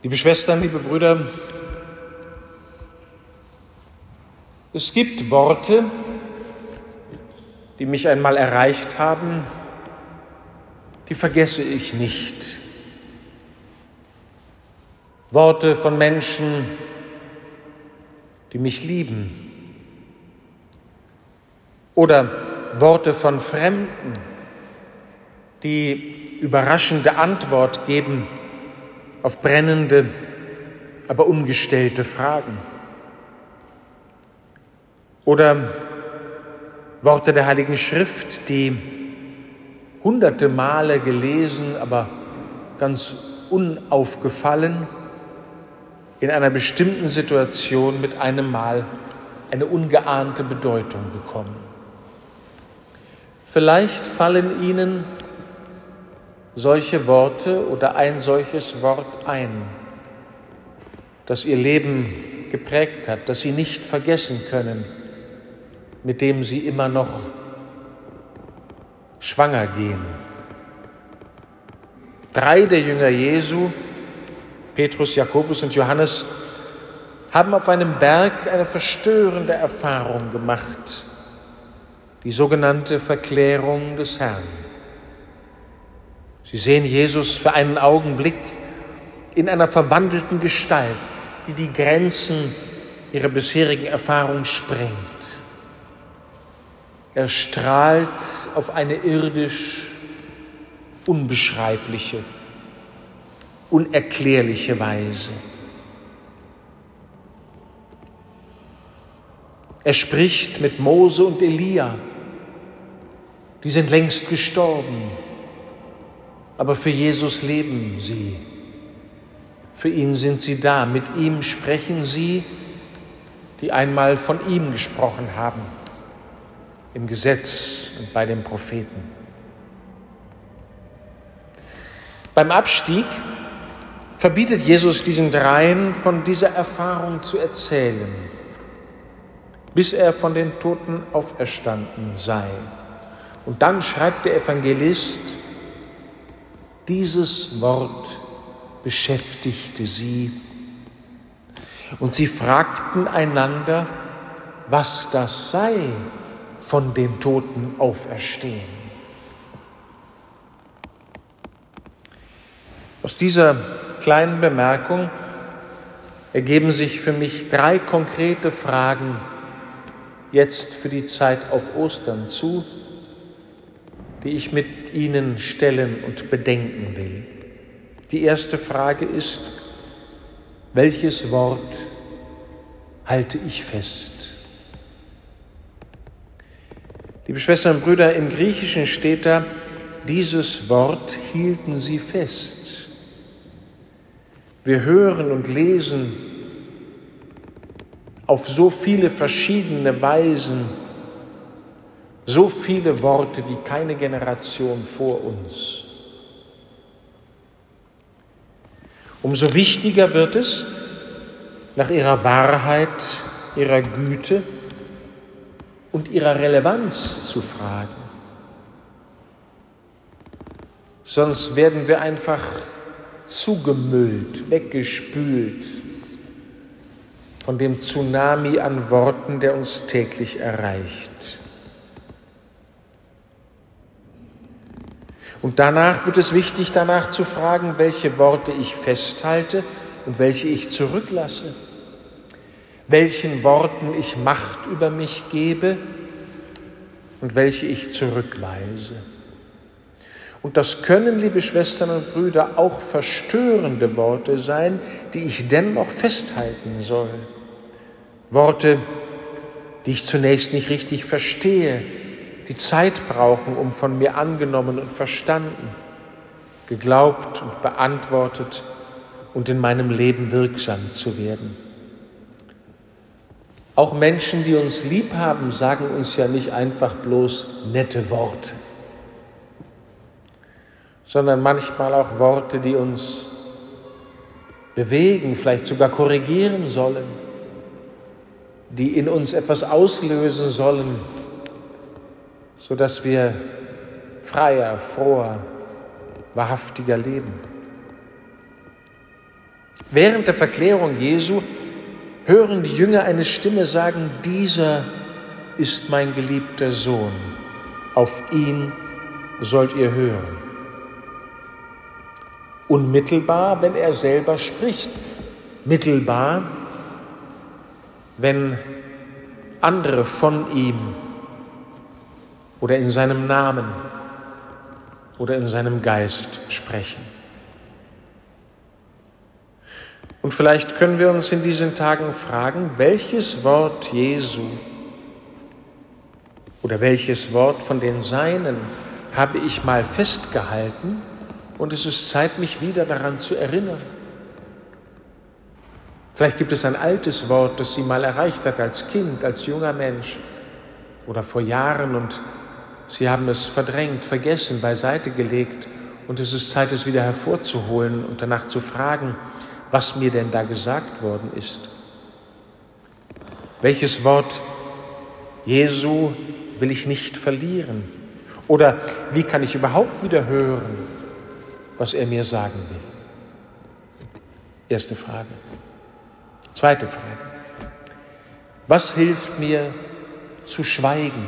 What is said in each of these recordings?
Liebe Schwestern, liebe Brüder, es gibt Worte, die mich einmal erreicht haben, die vergesse ich nicht. Worte von Menschen, die mich lieben. Oder Worte von Fremden, die überraschende Antwort geben auf brennende, aber ungestellte Fragen. Oder Worte der Heiligen Schrift, die hunderte Male gelesen, aber ganz unaufgefallen in einer bestimmten Situation mit einem Mal eine ungeahnte Bedeutung bekommen. Vielleicht fallen Ihnen solche Worte oder ein solches Wort ein, das Ihr Leben geprägt hat, das Sie nicht vergessen können, mit dem Sie immer noch schwanger gehen. Drei der Jünger Jesu, Petrus, Jakobus und Johannes, haben auf einem Berg eine verstörende Erfahrung gemacht, die sogenannte Verklärung des Herrn. Sie sehen Jesus für einen Augenblick in einer verwandelten Gestalt, die die Grenzen ihrer bisherigen Erfahrung sprengt. Er strahlt auf eine irdisch unbeschreibliche, unerklärliche Weise. Er spricht mit Mose und Elia. Die sind längst gestorben, aber für Jesus leben sie. Für ihn sind sie da. Mit ihm sprechen sie, die einmal von ihm gesprochen haben, im Gesetz und bei den Propheten. Beim Abstieg verbietet Jesus diesen dreien, von dieser Erfahrung zu erzählen, bis er von den Toten auferstanden sei. Und dann schreibt der Evangelist, dieses Wort beschäftigte sie. Und sie fragten einander, was das sei, von den Toten auferstehen. Aus dieser kleinen Bemerkung ergeben sich für mich drei konkrete Fragen jetzt für die Zeit auf Ostern zu, die ich mit Ihnen stellen und bedenken will. Die erste Frage ist, welches Wort halte ich fest? Liebe Schwestern und Brüder, im Griechischen steht da, dieses Wort hielten sie fest. Wir hören und lesen auf so viele verschiedene Weisen so viele Worte wie keine Generation vor uns. Umso wichtiger wird es, nach ihrer Wahrheit, ihrer Güte und ihrer Relevanz zu fragen. Sonst werden wir einfach zugemüllt, weggespült von dem Tsunami an Worten, der uns täglich erreicht. Und danach wird es wichtig, danach zu fragen, welche Worte ich festhalte und welche ich zurücklasse, welchen Worten ich Macht über mich gebe und welche ich zurückweise. Und das können, liebe Schwestern und Brüder, auch verstörende Worte sein, die ich dennoch festhalten soll. Worte, die ich zunächst nicht richtig verstehe, die Zeit brauchen, um von mir angenommen und verstanden, geglaubt und beantwortet und in meinem Leben wirksam zu werden. Auch Menschen, die uns lieb haben, sagen uns ja nicht einfach bloß nette Worte, sondern manchmal auch Worte, die uns bewegen, vielleicht sogar korrigieren sollen, die in uns etwas auslösen sollen, sodass wir freier, froher, wahrhaftiger leben. Während der Verklärung Jesu hören die Jünger eine Stimme sagen, dieser ist mein geliebter Sohn, auf ihn sollt ihr hören. Unmittelbar, wenn er selber spricht, mittelbar, wenn andere von ihm oder in seinem Namen oder in seinem Geist sprechen. Und vielleicht können wir uns in diesen Tagen fragen, welches Wort Jesu oder welches Wort von den Seinen habe ich mal festgehalten und es ist Zeit, mich wieder daran zu erinnern. Vielleicht gibt es ein altes Wort, das Sie mal erreicht hat als Kind, als junger Mensch oder vor Jahren und Sie haben es verdrängt, vergessen, beiseite gelegt und es ist Zeit, es wieder hervorzuholen und danach zu fragen, was mir denn da gesagt worden ist. Welches Wort Jesu will ich nicht verlieren? Oder wie kann ich überhaupt wieder hören, was er mir sagen will? Erste Frage. Zweite Frage. Was hilft mir zu schweigen?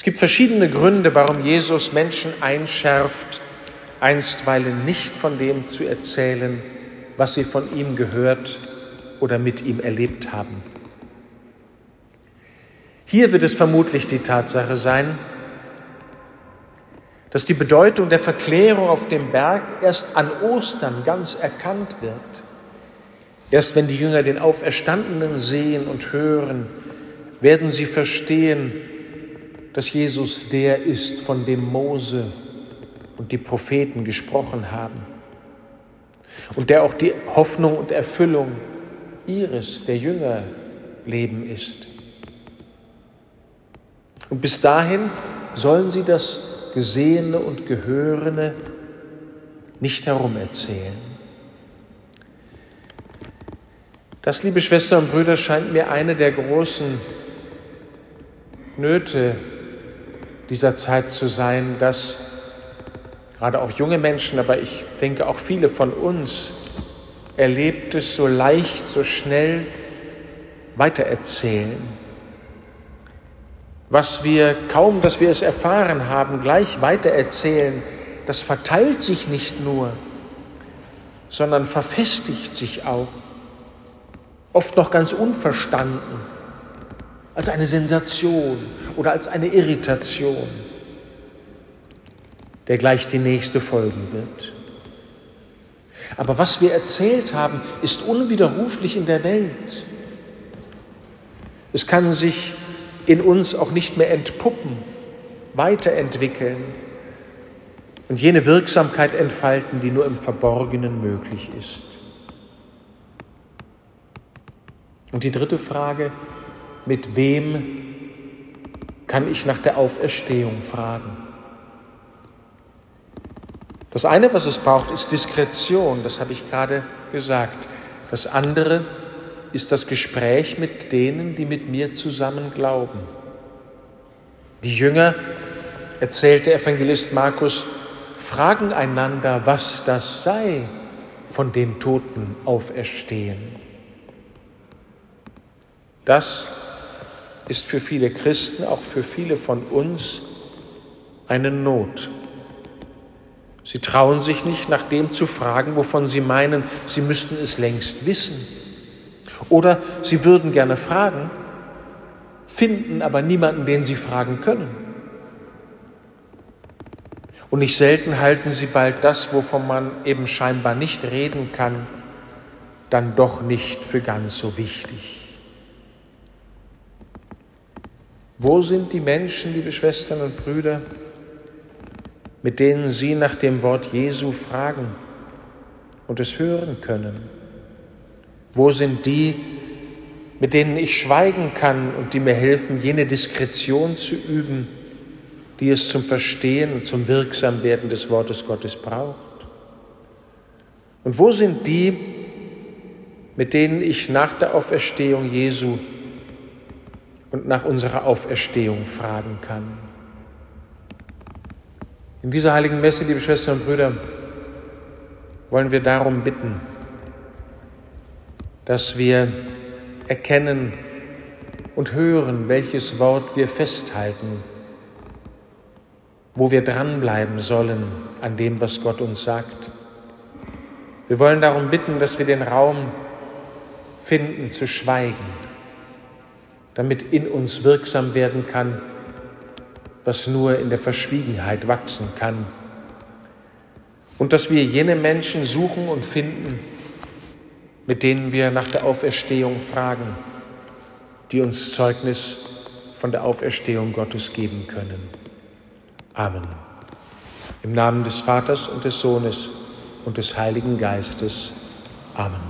Es gibt verschiedene Gründe, warum Jesus Menschen einschärft, einstweilen nicht von dem zu erzählen, was sie von ihm gehört oder mit ihm erlebt haben. Hier wird es vermutlich die Tatsache sein, dass die Bedeutung der Verklärung auf dem Berg erst an Ostern ganz erkannt wird. Erst wenn die Jünger den Auferstandenen sehen und hören, werden sie verstehen, dass Jesus der ist, von dem Mose und die Propheten gesprochen haben und der auch die Hoffnung und Erfüllung ihres, der Jünger, Leben ist. Und bis dahin sollen sie das Gesehene und Gehörene nicht herumerzählen. Das, liebe Schwestern und Brüder, scheint mir eine der großen Nöte dieser Zeit zu sein, dass gerade auch junge Menschen, aber ich denke auch viele von uns, erlebt es so leicht, so schnell weitererzählen. Was wir kaum, dass wir es erfahren haben, gleich weitererzählen, das verteilt sich nicht nur, sondern verfestigt sich auch, oft noch ganz unverstanden, als eine Sensation oder als eine Irritation der gleich die nächste folgen wird. Aber was wir erzählt haben, ist unwiderruflich in der Welt. Es kann sich in uns auch nicht mehr entpuppen, weiterentwickeln und jene Wirksamkeit entfalten, die nur im Verborgenen möglich ist. Und die dritte Frage, mit wem kann ich nach der Auferstehung fragen? Das eine, was es braucht, ist Diskretion, das habe ich gerade gesagt. Das andere ist das Gespräch mit denen, die mit mir zusammen glauben. Die Jünger, erzählt der Evangelist Markus, fragen einander, was das sei, von den Toten auferstehen. Das ist für viele Christen, auch für viele von uns, eine Not. Sie trauen sich nicht, nach dem zu fragen, wovon sie meinen, sie müssten es längst wissen. Oder sie würden gerne fragen, finden aber niemanden, den sie fragen können. Und nicht selten halten sie bald das, wovon man eben scheinbar nicht reden kann, dann doch nicht für ganz so wichtig. Wo sind die Menschen, liebe Schwestern und Brüder, mit denen Sie nach dem Wort Jesu fragen und es hören können? Wo sind die, mit denen ich schweigen kann und die mir helfen, jene Diskretion zu üben, die es zum Verstehen und zum Wirksamwerden des Wortes Gottes braucht? Und wo sind die, mit denen ich nach der Auferstehung Jesu und nach unserer Auferstehung fragen kann? In dieser heiligen Messe, liebe Schwestern und Brüder, wollen wir darum bitten, dass wir erkennen und hören, welches Wort wir festhalten, wo wir dranbleiben sollen an dem, was Gott uns sagt. Wir wollen darum bitten, dass wir den Raum finden zu schweigen, damit in uns wirksam werden kann, was nur in der Verschwiegenheit wachsen kann. Und dass wir jene Menschen suchen und finden, mit denen wir nach der Auferstehung fragen, die uns Zeugnis von der Auferstehung Gottes geben können. Amen. Im Namen des Vaters und des Sohnes und des Heiligen Geistes. Amen.